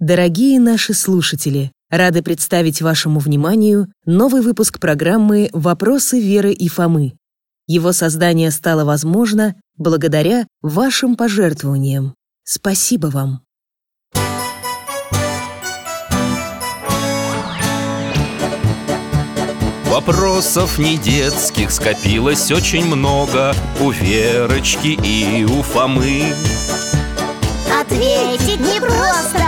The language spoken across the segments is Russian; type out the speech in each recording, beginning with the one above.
Дорогие наши слушатели, рады представить вашему вниманию новый выпуск программы «Вопросы Веры и Фомы». Его создание стало возможно благодаря вашим пожертвованиям. Спасибо вам! Вопросов не детских скопилось очень много У Верочки и у Фомы Ответить непросто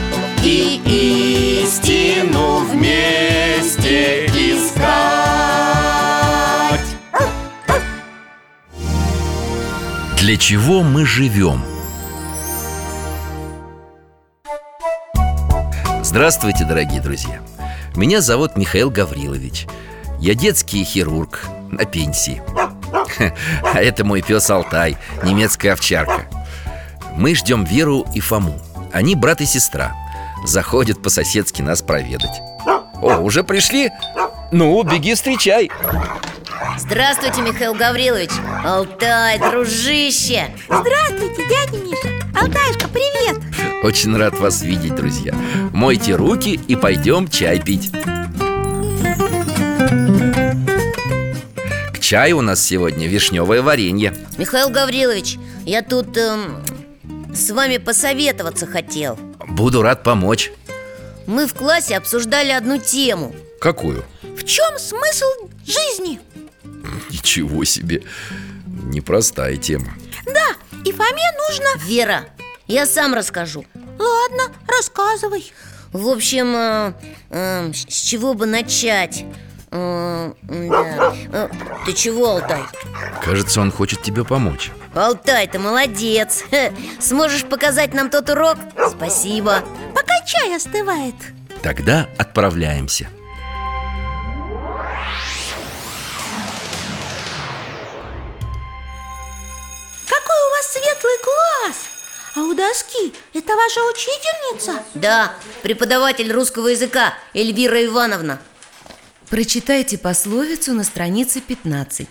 И истину вместе искать. Для чего мы живем? Здравствуйте, дорогие друзья! Меня зовут Михаил Гаврилович. Я детский хирург на пенсии. А это мой пес Алтай, немецкая овчарка. Мы ждем Веру и Фому. Они брат и сестра Заходят по-соседски нас проведать. О, уже пришли? Ну, беги встречай. Здравствуйте, Михаил Гаврилович. Алтай, дружище. Здравствуйте, дядя Миша. Алтаюшка, привет. Очень рад вас видеть, друзья. Мойте руки и пойдем чай пить. К чаю у нас сегодня вишневое варенье. Михаил Гаврилович, я тут эм, с вами посоветоваться хотел Буду рад помочь Мы в классе обсуждали одну тему Какую? В чем смысл жизни? Ничего себе Непростая тема Да, и Фоме нужно Вера, я сам расскажу Ладно, рассказывай В общем, э, э, с чего бы начать? Э, да. Э, Ты чего, Алтай? Кажется, он хочет тебе помочь Алтай, ты молодец. Сможешь показать нам тот урок? Спасибо. Пока чай остывает. Тогда отправляемся. Какой у вас светлый глаз! А у доски это ваша учительница? Да, преподаватель русского языка Эльвира Ивановна. Прочитайте пословицу на странице 15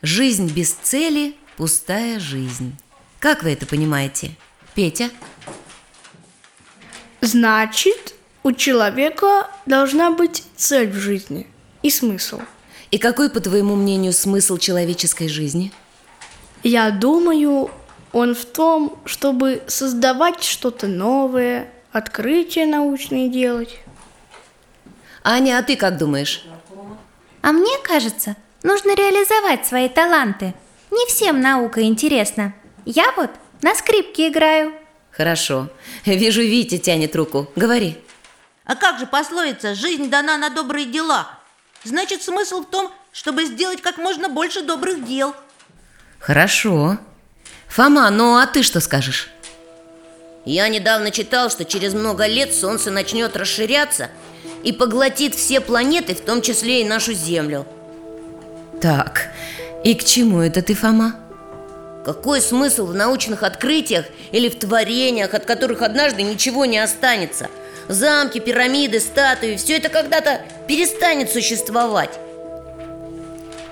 Жизнь без цели – пустая жизнь Как вы это понимаете? Петя? Значит, у человека должна быть цель в жизни и смысл. И какой, по твоему мнению, смысл человеческой жизни? Я думаю, он в том, чтобы создавать что-то новое, открытия научные делать. Аня, а ты как думаешь? А мне кажется, нужно реализовать свои таланты. Не всем наука интересна. Я вот на скрипке играю. Хорошо Вижу, Витя тянет руку Говори А как же пословица «жизнь дана на добрые дела»? Значит, смысл в том, чтобы сделать как можно больше добрых дел Хорошо Фома, ну а ты что скажешь? Я недавно читал, что через много лет Солнце начнет расширяться и поглотит все планеты, в том числе и нашу Землю. Так, и к чему это ты, Фома? Какой смысл в научных открытиях или в творениях, от которых однажды ничего не останется? Замки, пирамиды, статуи – все это когда-то перестанет существовать.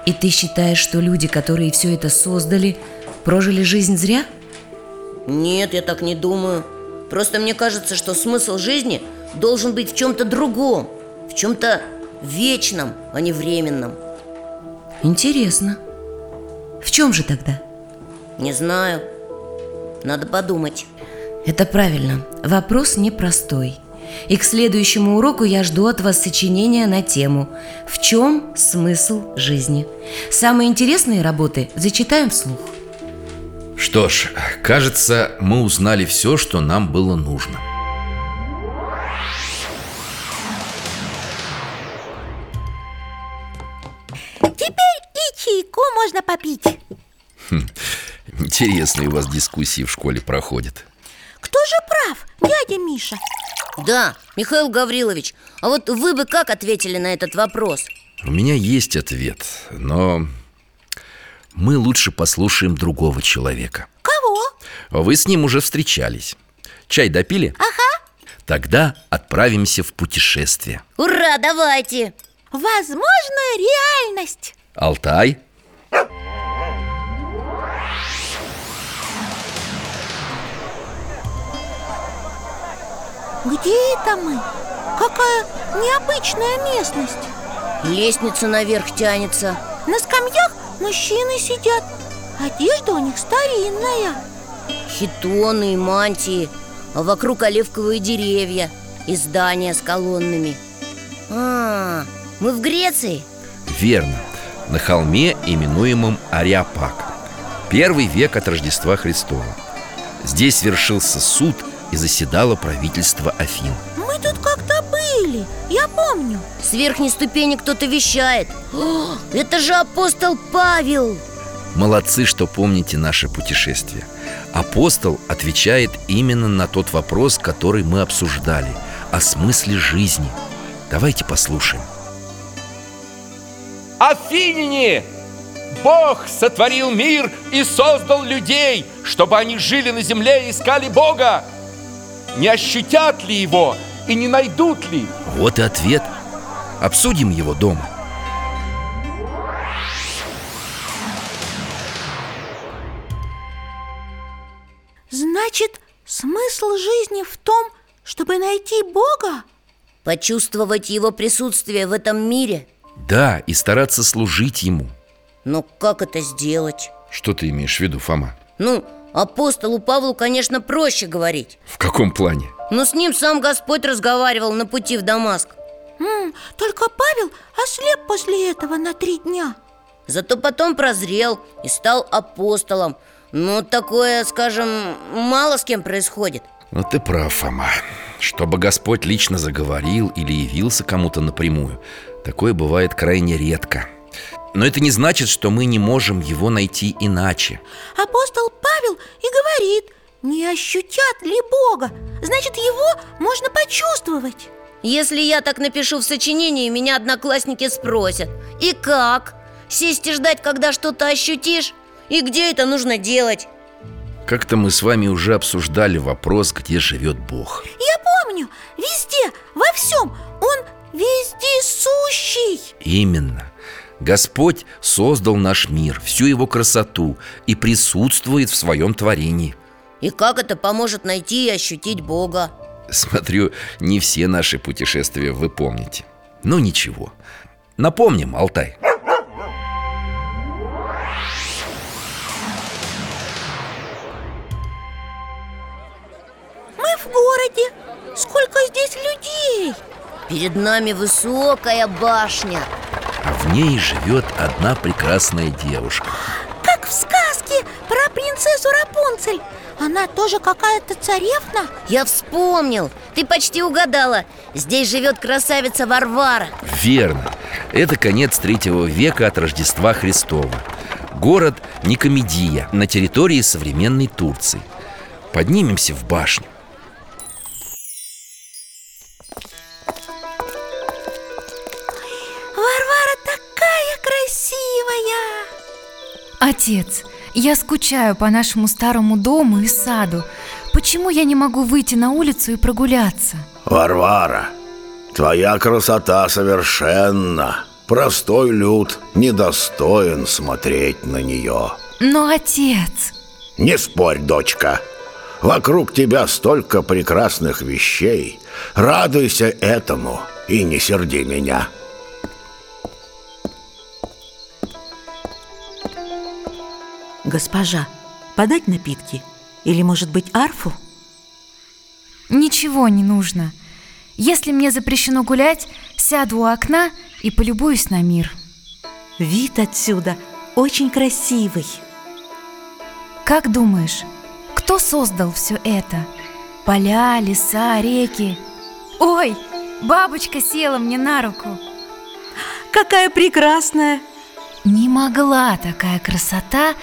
И ты считаешь, что люди, которые все это создали, прожили жизнь зря? Нет, я так не думаю. Просто мне кажется, что смысл жизни должен быть в чем-то другом, в чем-то вечном, а не временном. Интересно В чем же тогда? Не знаю. Надо подумать. Это правильно. Вопрос непростой. И к следующему уроку я жду от вас сочинения на тему «В чем смысл жизни?». Самые интересные работы зачитаем вслух. Что ж, кажется, мы узнали все, что нам было нужно можно попить Интересные у вас дискуссии в школе проходят Кто же прав, дядя Миша? Да, Михаил Гаврилович, а вот вы бы как ответили на этот вопрос? У меня есть ответ, но мы лучше послушаем другого человека Кого? Вы с ним уже встречались Чай допили? Ага Тогда отправимся в путешествие Ура, давайте! Возможная реальность Алтай Где это мы? Какая необычная местность. Лестница наверх тянется. На скамьях мужчины сидят. Одежда у них старинная. Хитоны и мантии А вокруг оливковые деревья И здания с колоннами. А, мы в Греции? Верно. На холме, именуемом Ариапак. Первый век от Рождества Христова. Здесь свершился суд и заседало правительство Афин. Мы тут как-то были, я помню. С верхней ступени кто-то вещает. О, Это же апостол Павел. Молодцы, что помните наше путешествие. Апостол отвечает именно на тот вопрос, который мы обсуждали О смысле жизни. Давайте послушаем. Афиняне! Бог сотворил мир и создал людей, чтобы они жили на земле и искали Бога. Не ощутят ли его и не найдут ли? Вот и ответ Обсудим его дома Значит, смысл жизни в том, чтобы найти Бога? Почувствовать его присутствие в этом мире Да, и стараться служить ему Но как это сделать? Что ты имеешь в виду, Фома? Ну, апостолу Павлу, конечно, проще говорить. В каком плане? Но с ним сам Господь разговаривал на пути в Дамаск. М, только Павел ослеп после этого на три дня. Зато потом прозрел и стал апостолом. Ну, такое, скажем, мало с кем происходит. Ну ты прав, Фома. Чтобы Господь лично заговорил или явился кому-то напрямую Такое бывает крайне редко Но это не значит, что мы не можем его найти иначе Апостол Павел и говорит Не ощутят ли Бога? Значит, его можно почувствовать Если я так напишу в сочинении, меня одноклассники спросят И как? Сесть и ждать, когда что-то ощутишь? И где это нужно делать? Как-то мы с вами уже обсуждали вопрос, где живет Бог Я помню, везде, во всем Он вездесущий Именно Господь создал наш мир, всю его красоту И присутствует в своем творении. И как это поможет найти и ощутить Бога? Смотрю, не все наши путешествия вы помните. Ну ничего. Напомним, Алтай. Мы в городе. Сколько здесь людей? Перед нами высокая башня А в ней живет одна прекрасная девушка. Как в сказке про принцессу Рапунцель. Она тоже какая-то царевна? Я вспомнил, ты почти угадала. Здесь живет красавица Варвара. Верно. Это конец третьего века от Рождества Христова. Город Никомедия на территории современной Турции. Поднимемся в башню Отец, я скучаю по нашему старому дому и саду. Почему я не могу выйти на улицу и прогуляться? Варвара, твоя красота совершенна. Простой люд недостоин смотреть на нее Но, отец, Не спорь, дочка. Вокруг тебя столько прекрасных вещей. Радуйся этому и не серди меня Госпожа, подать напитки? Или, может быть, арфу? ничего не нужно Если мне запрещено гулять, сяду у окна и полюбуюсь на мир Вид отсюда очень красивый Как думаешь, кто создал все это? Поля, леса, реки Ой, бабочка села мне на руку Какая прекрасная! Не могла такая красота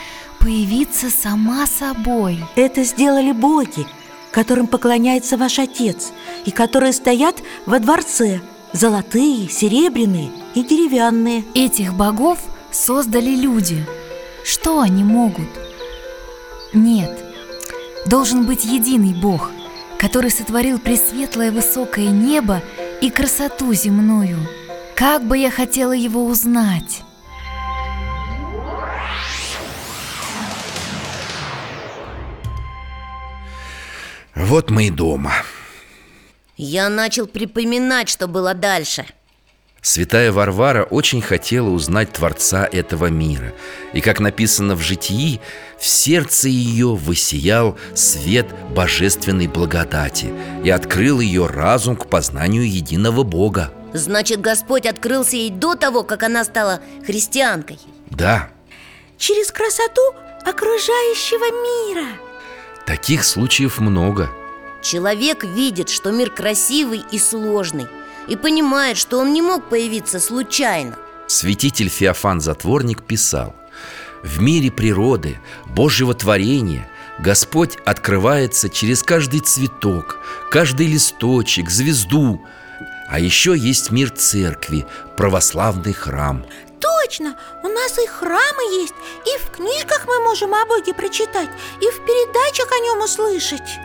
появиться сама собой. Это сделали боги которым поклоняется ваш отец и которые стоят во дворце Золотые, серебряные и деревянные. Этих богов создали люди. Что они могут? Нет, должен быть единый бог Который сотворил пресветлое высокое небо и красоту земную. Как бы я хотела его узнать Вот мы и дома. Я начал припоминать, что было дальше. Святая Варвара очень хотела узнать Творца этого мира. И, как написано в житии, в сердце ее высиял свет божественной благодати И открыл ее разум к познанию единого Бога. Значит, Господь открылся ей до того, как она стала христианкой? Да, Через красоту окружающего мира таких случаев много. Человек видит, что мир красивый и сложный И понимает, что он не мог появиться случайно. Святитель Феофан Затворник писал В мире природы, Божьего творения Господь открывается через каждый цветок, каждый листочек, звезду. А еще есть мир церкви, православный храм Точно, у нас и храмы есть И в книжках мы можем о Боге прочитать И в передачах о нем услышать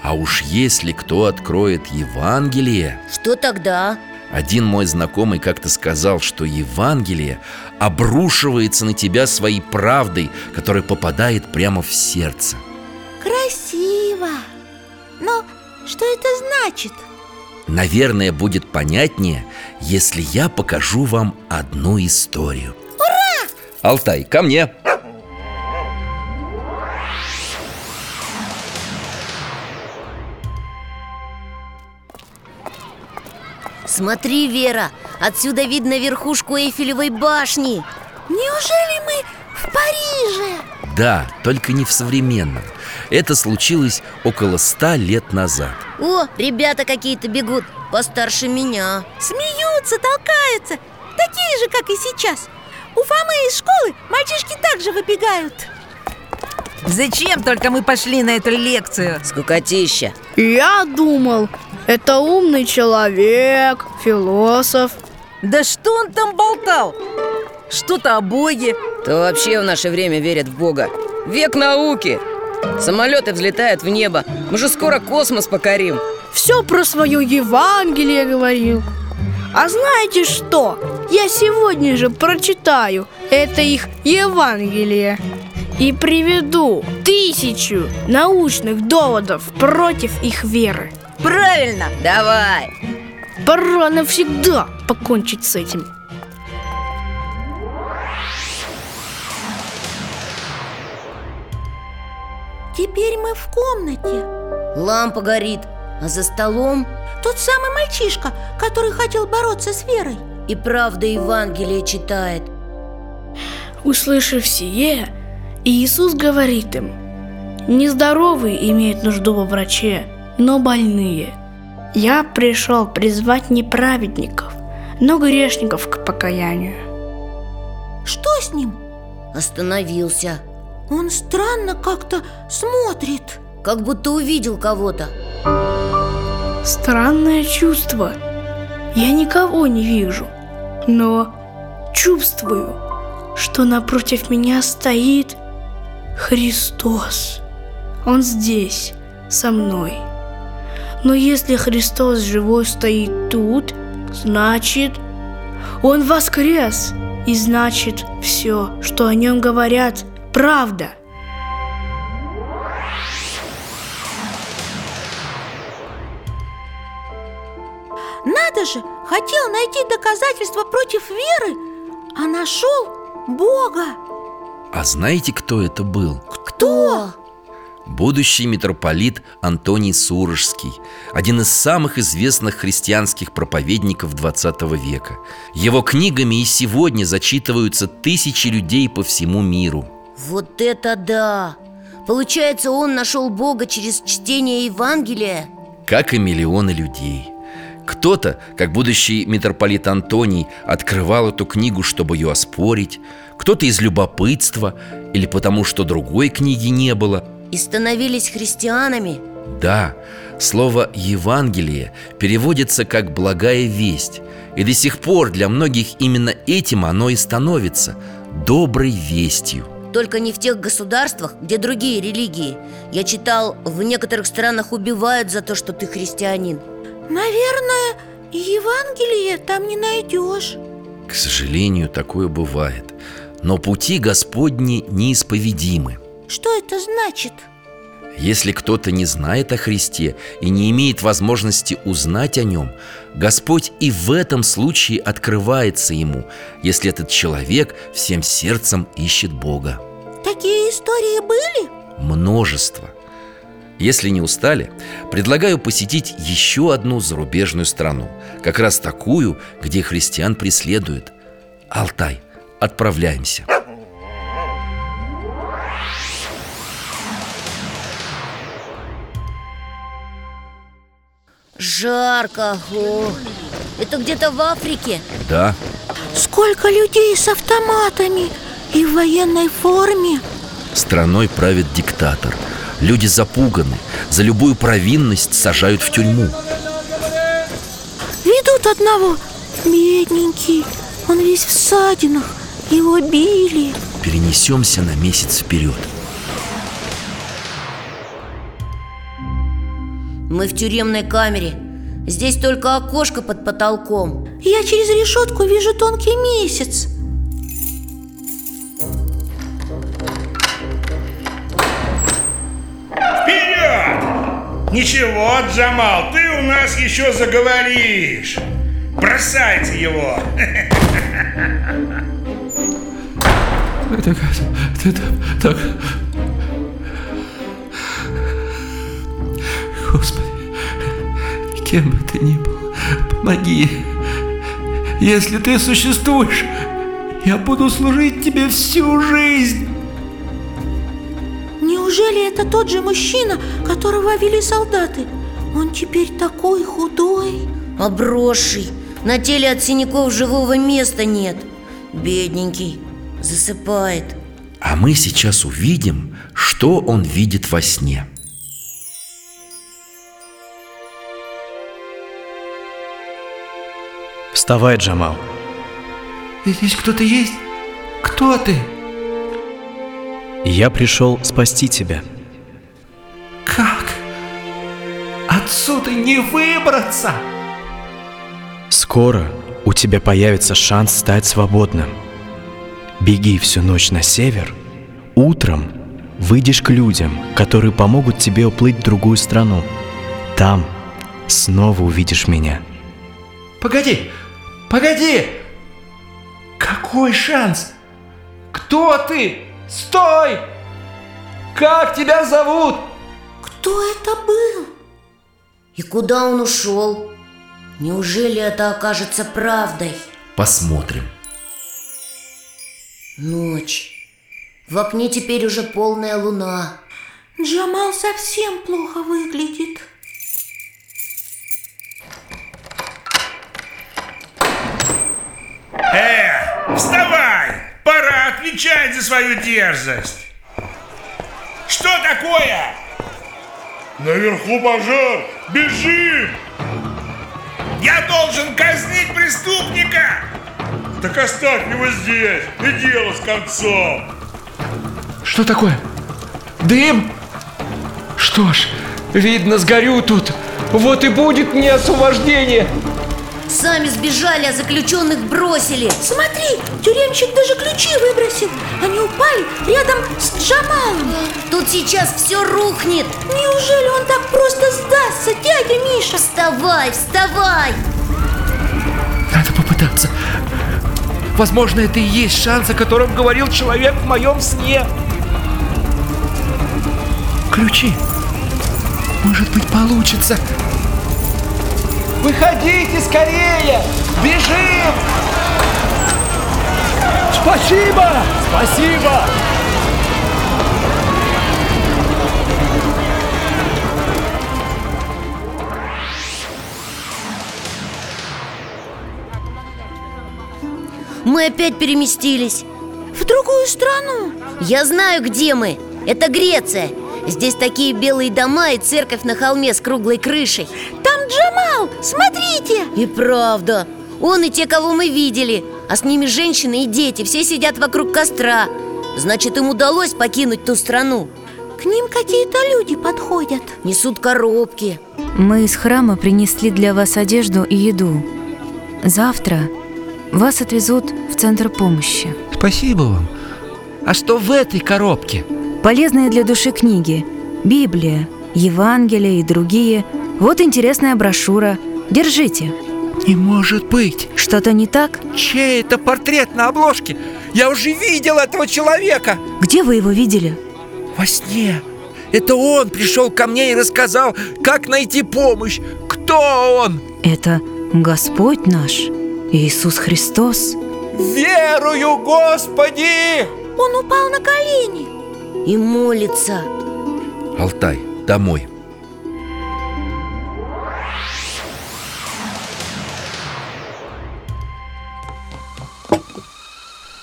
А уж если кто откроет Евангелие Что тогда? Один мой знакомый как-то сказал, что Евангелие обрушивается на тебя своей правдой, которая попадает прямо в сердце Красиво Но что это значит? Наверное, будет понятнее, если я покажу вам одну историю Ура! Алтай, ко мне! Смотри, Вера, отсюда видно верхушку Эйфелевой башни Неужели мы в Париже? Да, только не в современном. Это случилось около ста лет назад. О, ребята какие-то бегут, постарше меня. Смеются, толкаются. Такие же, как и сейчас. У Фомы из школы мальчишки также выбегают. Зачем только мы пошли на эту лекцию? Скукотища. Я думал, это умный человек, философ. Да что он там болтал? Что-то о Боге Кто вообще в наше время верит в Бога? Век науки! Самолеты взлетают в небо. Мы же скоро космос покорим. Все про свое Евангелие говорил. А знаете что? Я сегодня же прочитаю Это их Евангелие И приведу тысячу научных доводов против их веры. Правильно, давай. Пора навсегда покончить с этим Теперь мы в комнате. Лампа горит, а за столом? Тот самый мальчишка, который хотел бороться с верой. И правда Евангелие читает. Услышав сие, Иисус говорит им Нездоровые имеют нужду во враче, но больные. Я пришел призвать не праведников, но грешников к покаянию Что с ним? Остановился Он странно как-то смотрит. Как будто увидел кого-то. Странное чувство. Я никого не вижу, но чувствую, что напротив меня стоит Христос. Он здесь, со мной. Но если Христос живой стоит тут, значит, Он воскрес И значит, все, что о нем говорят, правда Надо же, хотел найти доказательства против веры А нашел Бога А знаете, кто это был? Кто? Будущий митрополит Антоний Сурожский Один из самых известных христианских проповедников 20 века Его книгами и сегодня зачитываются тысячи людей по всему миру Вот это да! Получается, он нашел Бога через чтение Евангелия? Как и миллионы людей Кто-то, как будущий митрополит Антоний, открывал эту книгу, чтобы ее оспорить Кто-то из любопытства или потому, что другой книги не было и становились христианами? Да, слово «Евангелие» переводится как «благая весть» И до сих пор для многих именно этим оно и становится – доброй вестью Только не в тех государствах, где другие религии. Я читал, в некоторых странах убивают за то, что ты христианин. Наверное, Евангелие там не найдешь. К сожалению, такое бывает. Но пути Господни неисповедимы. Что это значит? Если кто-то не знает о Христе и не имеет возможности узнать о нем, Господь и в этом случае открывается ему, если этот человек всем сердцем ищет Бога. Такие истории были? Множество. Если не устали, предлагаю посетить еще одну зарубежную страну, как раз такую, где христиан преследуют. Алтай. Отправляемся. Жарко, о, это где-то в Африке? Да, Сколько людей с автоматами и в военной форме? Страной правит диктатор. Люди запуганы, за любую провинность сажают в тюрьму. Ведут одного, бедненький Он весь в ссадинах, его били. Перенесемся на месяц вперед Мы в тюремной камере. Здесь только окошко под потолком. Я через решетку вижу тонкий месяц. Вперед! Ничего, Джамал, ты у нас еще заговоришь. Бросайте его. Это, это так... кем бы ты ни был, помоги. Если ты существуешь, я буду служить тебе всю жизнь. Неужели это тот же мужчина, которого вели солдаты? Он теперь такой худой Обросший На теле от синяков живого места нет Бедненький Засыпает А мы сейчас увидим, что он видит во сне Вставай, Джамал Здесь кто-то есть? Кто ты? Я пришел спасти тебя Как? Отсюда не выбраться! Скоро у тебя появится шанс стать свободным Беги всю ночь на север Утром выйдешь к людям, которые помогут тебе уплыть в другую страну Там снова увидишь меня Погоди! Погоди! Какой шанс? Кто ты? Стой! Как тебя зовут? Кто это был? И куда он ушел? Неужели это окажется правдой? Посмотрим Ночь В окне теперь уже полная луна Джамал совсем плохо выглядит Э, вставай! Пора отвечать за свою дерзость Что такое? Наверху пожар! Бежим! Я должен казнить преступника! Так оставь его здесь, и дело с концом Что такое? Дым? Что ж, видно, сгорю тут. Вот и будет мне освобождение. Сами сбежали, а заключенных бросили Смотри, тюремщик даже ключи выбросил Они упали рядом с Джамалом Тут сейчас все рухнет Неужели он так просто сдастся, дядя Миша? Вставай, вставай! Надо попытаться. Возможно, это и есть шанс, о котором говорил человек в моем сне. Ключи. Может быть, получится. Выходите скорее! Бежим! Спасибо! Спасибо! Мы опять переместились В другую страну Я знаю, где мы Это Греция Здесь такие белые дома и церковь на холме с круглой крышей Джамал, смотрите! И правда, он и те, кого мы видели А с ними женщины и дети, все сидят вокруг костра. Значит, им удалось покинуть ту страну. К ним какие-то люди подходят. Несут коробки. Мы из храма принесли для вас одежду и еду. Завтра вас отвезут в центр помощи. Спасибо вам. А что в этой коробке? Полезные для души книги. Библия, Евангелие и другие Вот интересная брошюра Держите Не может быть Что-то не так? Чей это портрет на обложке? Я уже видел этого человека Где вы его видели? Во сне Это он пришел ко мне и рассказал, как найти помощь Кто он? Это Господь наш Иисус Христос Верую, Господи! Он упал на колени И молится Алтай, домой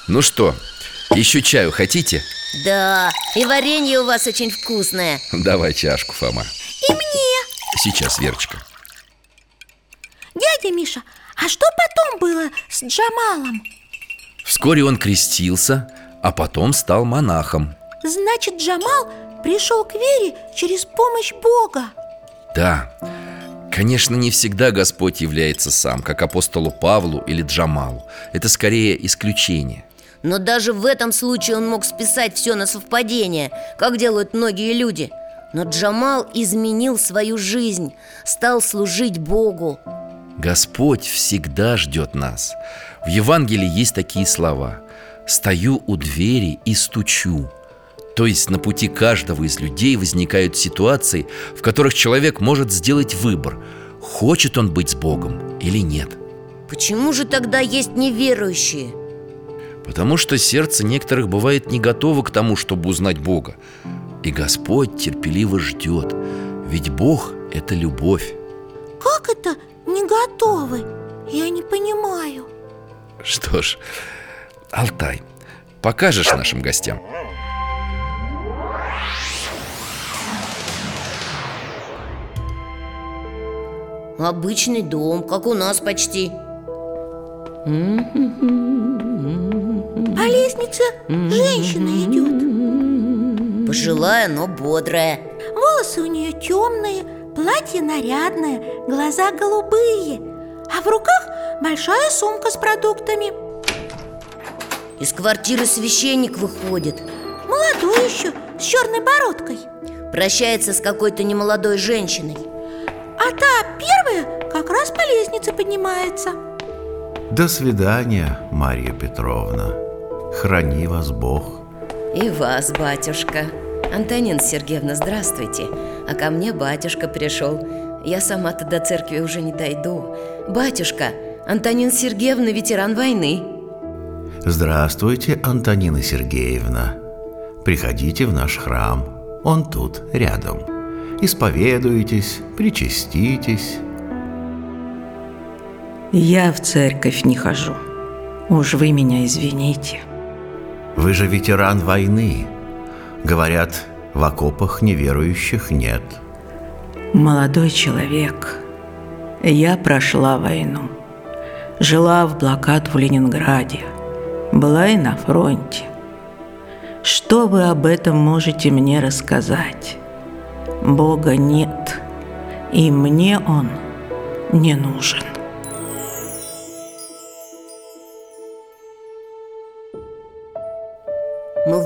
Ну что, еще чаю хотите? Да, и варенье у вас очень вкусное. Давай чашку, Фома. И мне. Сейчас, Верочка. Дядя Миша, а что потом было с Джамалом? Вскоре он крестился, а потом стал монахом. Значит, Джамал пришел к вере через помощь Бога. Да, конечно, не всегда Господь является сам, как апостолу Павлу или Джамалу. Это скорее исключение Но даже в этом случае он мог списать все на совпадение Как делают многие люди. Но Джамал изменил свою жизнь Стал служить Богу. Господь всегда ждет нас В Евангелии есть такие слова. «Стою у двери и стучу» То есть на пути каждого из людей возникают ситуации, в которых человек может сделать выбор Хочет он быть с Богом или нет. Почему же тогда есть неверующие? Потому что сердце некоторых бывает не готово к тому, чтобы узнать Бога И Господь терпеливо ждет Ведь Бог – это любовь Как это не готовы? Я не понимаю Что ж, Алтай, покажешь нашим гостям? Обычный дом, как у нас почти По лестнице женщина идет Пожилая, но бодрая. Волосы у нее темные, платье нарядное, глаза голубые А в руках большая сумка с продуктами. Из квартиры священник выходит. Молодой еще, с черной бородкой. Прощается с какой-то немолодой женщиной. А та первая как раз по лестнице поднимается. До свидания, Марья Петровна. Храни вас Бог. И вас, батюшка Антонина Сергеевна, здравствуйте А ко мне батюшка пришел Я сама-то до церкви уже не дойду Батюшка, Антонина Сергеевна ветеран войны Здравствуйте, Антонина Сергеевна. Приходите в наш храм. Он тут, рядом. Исповедуйтесь, причаститесь. Я в церковь не хожу. Уж вы меня извините. Вы же ветеран войны. Говорят, в окопах неверующих нет. Молодой человек, я прошла войну. Жила в блокаду в Ленинграде. Была и на фронте. Что вы об этом можете мне рассказать? Бога нет, и мне Он не нужен.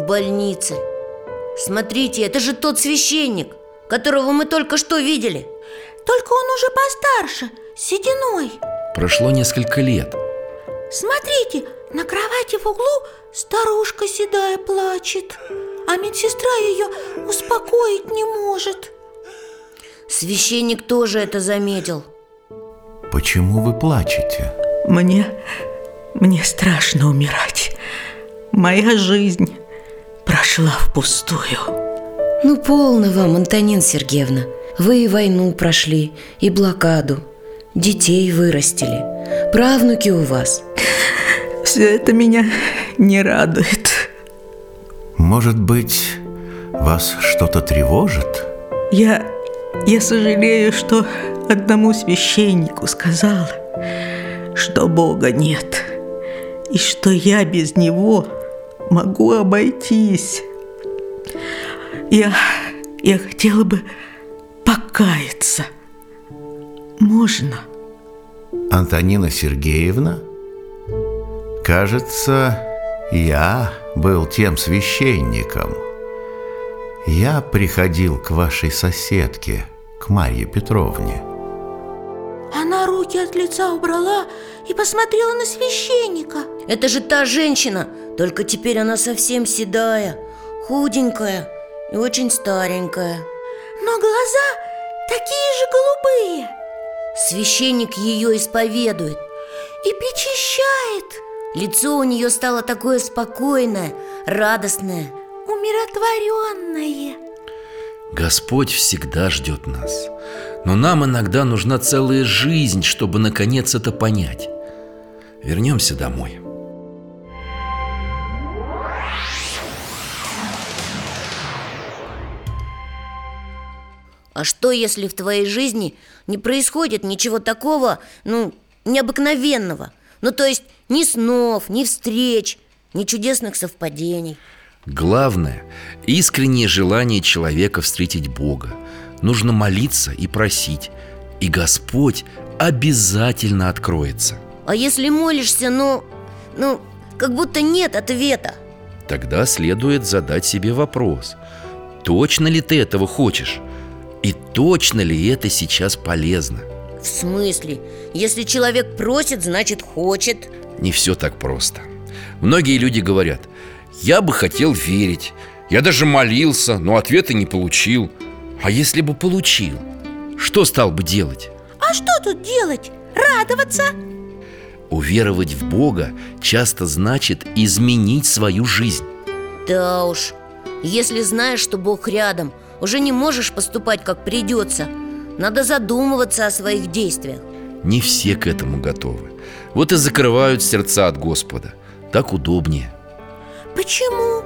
Больнице. Смотрите, это же тот священник Которого мы только что видели. Только он уже постарше, с сединой. Прошло несколько лет. Смотрите, на кровати в углу старушка седая плачет А медсестра ее успокоить не может. Священник тоже это заметил. Почему вы плачете? Мне... мне страшно умирать. Моя жизнь прошла впустую. Ну, полно вам, Антонина Сергеевна Вы и войну прошли, и блокаду Детей вырастили Правнуки у вас Все это меня не радует. Может быть, Вас что-то тревожит? Я... я сожалею, что одному священнику сказала, что Бога нет, и что я без Него могу обойтись. Я... я хотела бы покаяться. Можно? Антонина Сергеевна? Кажется, я был тем священником. Я приходил к вашей соседке, к Марье Петровне. Она руки от лица убрала и посмотрела на священника Это же та женщина, только теперь она совсем седая, худенькая и очень старенькая Но глаза такие же голубые Священник ее исповедует И причащает Лицо у нее стало такое спокойное, радостное Умиротворенное Господь всегда ждет нас. Но нам иногда нужна целая жизнь, чтобы наконец это понять. Вернемся домой. А что, если в твоей жизни не происходит ничего такого, ну, необыкновенного? Ну, то есть ни снов, ни встреч, ни чудесных совпадений Главное – искреннее желание человека встретить Бога. Нужно молиться и просить, и Господь обязательно откроется. А если молишься, но, ну, как будто нет ответа Тогда следует задать себе вопрос Точно ли ты этого хочешь? И точно ли это сейчас полезно? В смысле? Если человек просит, значит хочет Не все так просто Многие люди говорят Я бы хотел верить Я даже молился, но ответа не получил А если бы получил? Что стал бы делать? А что тут делать? Радоваться? Уверовать в Бога часто значит изменить свою жизнь Да уж, если знаешь, что Бог рядом Уже не можешь поступать, как придется Надо задумываться о своих действиях Не все к этому готовы Вот и закрывают сердца от Господа Так удобнее Почему?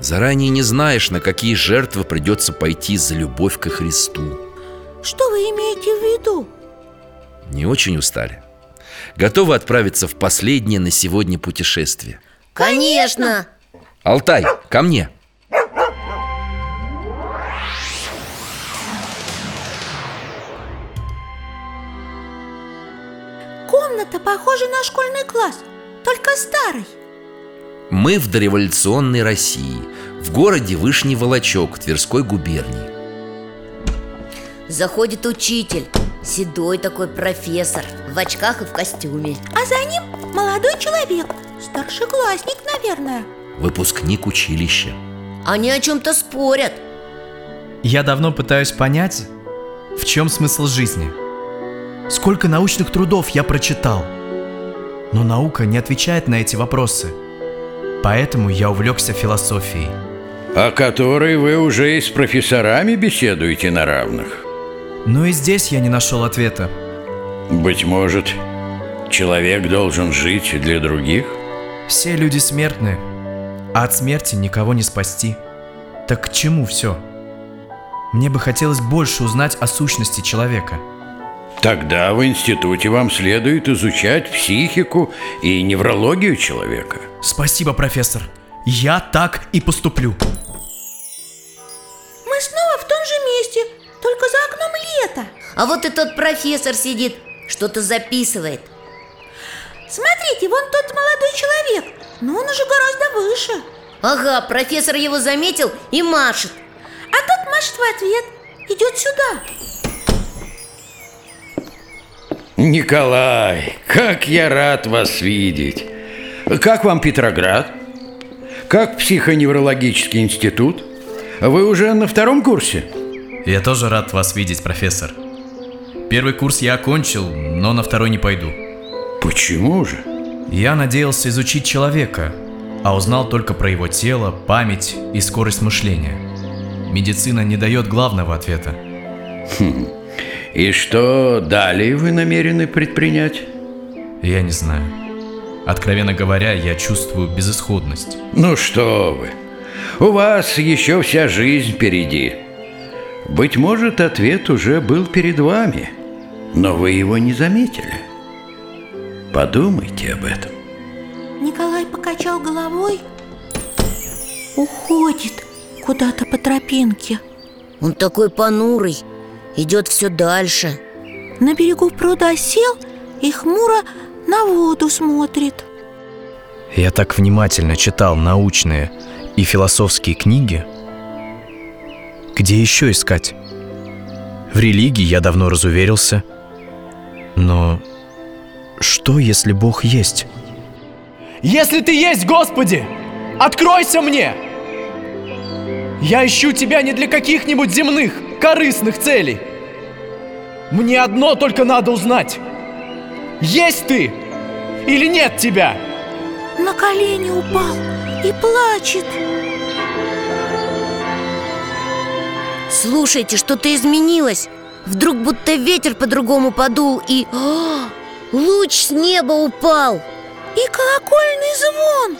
Заранее не знаешь, на какие жертвы придется пойти за любовь ко Христу Что вы имеете в виду? Не очень устали? Готовы отправиться в последнее на сегодня путешествие? Конечно! Алтай, ко мне! Похожа на школьный класс, только старый. Мы в дореволюционной России В городе Вышний Волочок Тверской губернии. Заходит учитель Седой такой профессор В очках и в костюме. А за ним молодой человек Старшеклассник, наверное. Выпускник училища. Они о чем-то спорят. Я давно пытаюсь понять, в чем смысл жизни. Сколько научных трудов я прочитал. Но наука не отвечает на эти вопросы. Поэтому я увлекся философией. О которой вы уже и с профессорами беседуете на равных. Но и здесь я не нашел ответа. Быть может, человек должен жить для других? Все люди смертны, а от смерти никого не спасти. Так к чему все? Мне бы хотелось больше узнать о сущности человека. Тогда в институте вам следует изучать психику и неврологию человека. Спасибо, профессор. Я так и поступлю. Мы снова в том же месте, только за окном лето А вот и тот профессор сидит Что-то записывает Смотрите, вон тот молодой человек Но он уже гораздо выше Ага, профессор его заметил и машет А тот машет в ответ Идет сюда Николай, как я рад вас видеть. Как вам Петроград? Как психоневрологический институт? Вы уже на втором курсе? Я тоже рад вас видеть, профессор. Первый курс я окончил, но на второй не пойду. Почему же? Я надеялся изучить человека, а узнал только про его тело, память и скорость мышления. Медицина не дает главного ответа. Хм. И что далее вы намерены предпринять? Я не знаю. Откровенно говоря, я чувствую безысходность. Ну что вы. У вас еще вся жизнь впереди. Быть может, ответ уже был перед вами, но вы его не заметили. Подумайте об этом. Николай покачал головой. Уходит куда-то по тропинке. Он такой понурый, идет все дальше. На берегу пруда сел и хмуро на воду смотрит. Я так внимательно читал научные и философские книги. Где еще искать? В религии я давно разуверился. Но что, если Бог есть? Если ты есть, Господи, откройся мне! Я ищу тебя не для каких-нибудь земных, корыстных целей. Мне одно только надо узнать. Есть ты или нет тебя? На колени упал и плачет. Слушайте, что-то изменилось. Вдруг будто ветер по-другому подул и... О, луч с неба упал. И колокольный звон.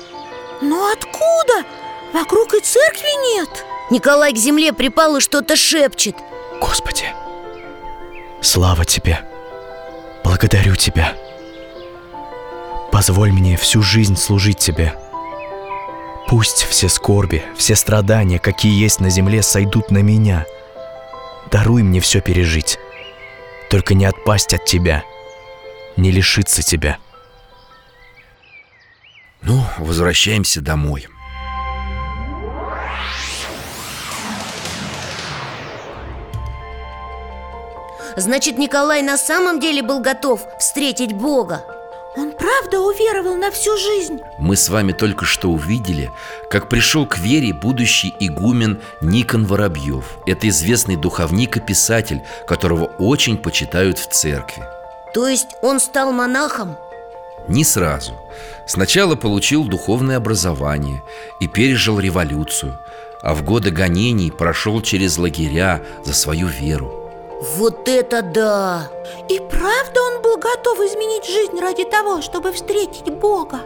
Но откуда? Вокруг и церкви нет. Николай к земле припал и что-то шепчет. Господи, слава Тебе! Благодарю Тебя! Позволь мне всю жизнь служить Тебе. Пусть все скорби, все страдания, какие есть на земле, сойдут на меня. Даруй мне все пережить. Только не отпасть от Тебя, не лишиться Тебя. Ну, возвращаемся домой. Значит, Николай на самом деле был готов встретить Бога. Он правда уверовал на всю жизнь? Мы с вами только что увидели, как пришел к вере будущий игумен Никон Воробьев. Это известный духовник и писатель, которого очень почитают в церкви. То есть он стал монахом? Не сразу. Сначала получил духовное образование и пережил революцию, а в годы гонений прошел через лагеря за свою веру. Вот это да! И правда он был готов изменить жизнь ради того, чтобы встретить Бога?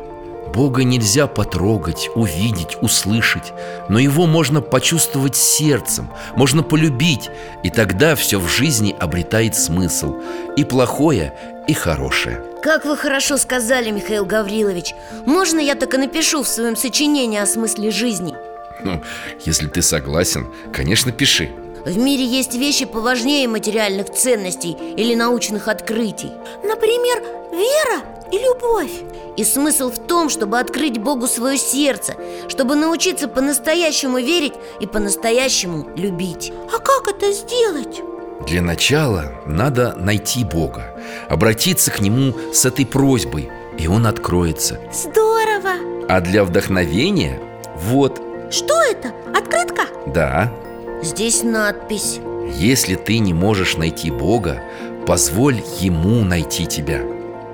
Бога нельзя потрогать, увидеть, услышать Но его можно почувствовать сердцем, можно полюбить И тогда все в жизни обретает смысл И плохое, и хорошее Как вы хорошо сказали, Михаил Гаврилович Можно я так и напишу в своем сочинении о смысле жизни? Ну, если ты согласен, конечно, пиши в мире есть вещи поважнее материальных ценностей или научных открытий Например, вера и любовь И смысл в том, чтобы открыть Богу свое сердце Чтобы научиться по-настоящему верить и по-настоящему любить А как это сделать? Для начала надо найти Бога Обратиться к Нему с этой просьбой И Он откроется Здорово! А для вдохновения вот Что это? Открытка? Да, Здесь надпись. Если ты не можешь найти Бога, позволь Ему найти тебя.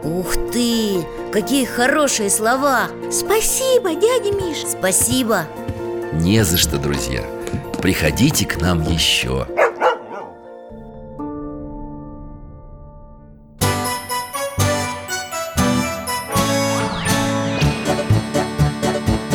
Ух ты! Какие хорошие слова! Спасибо, дядя Миш. Спасибо. Не за что, друзья. Приходите к нам еще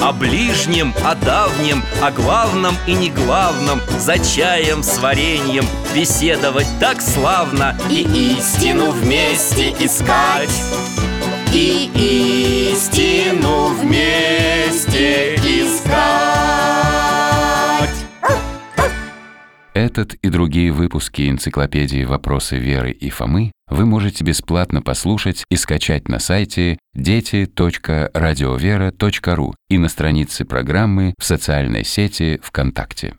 о ближнем, о давнем, о главном и не главном За чаем с вареньем беседовать так славно И истину вместе искать. И истину вместе искать Этот и другие выпуски энциклопедии «Вопросы Веры и Фомы» вы можете бесплатно послушать и скачать на сайте дети.радиовера.ру и на странице программы в социальной сети ВКонтакте.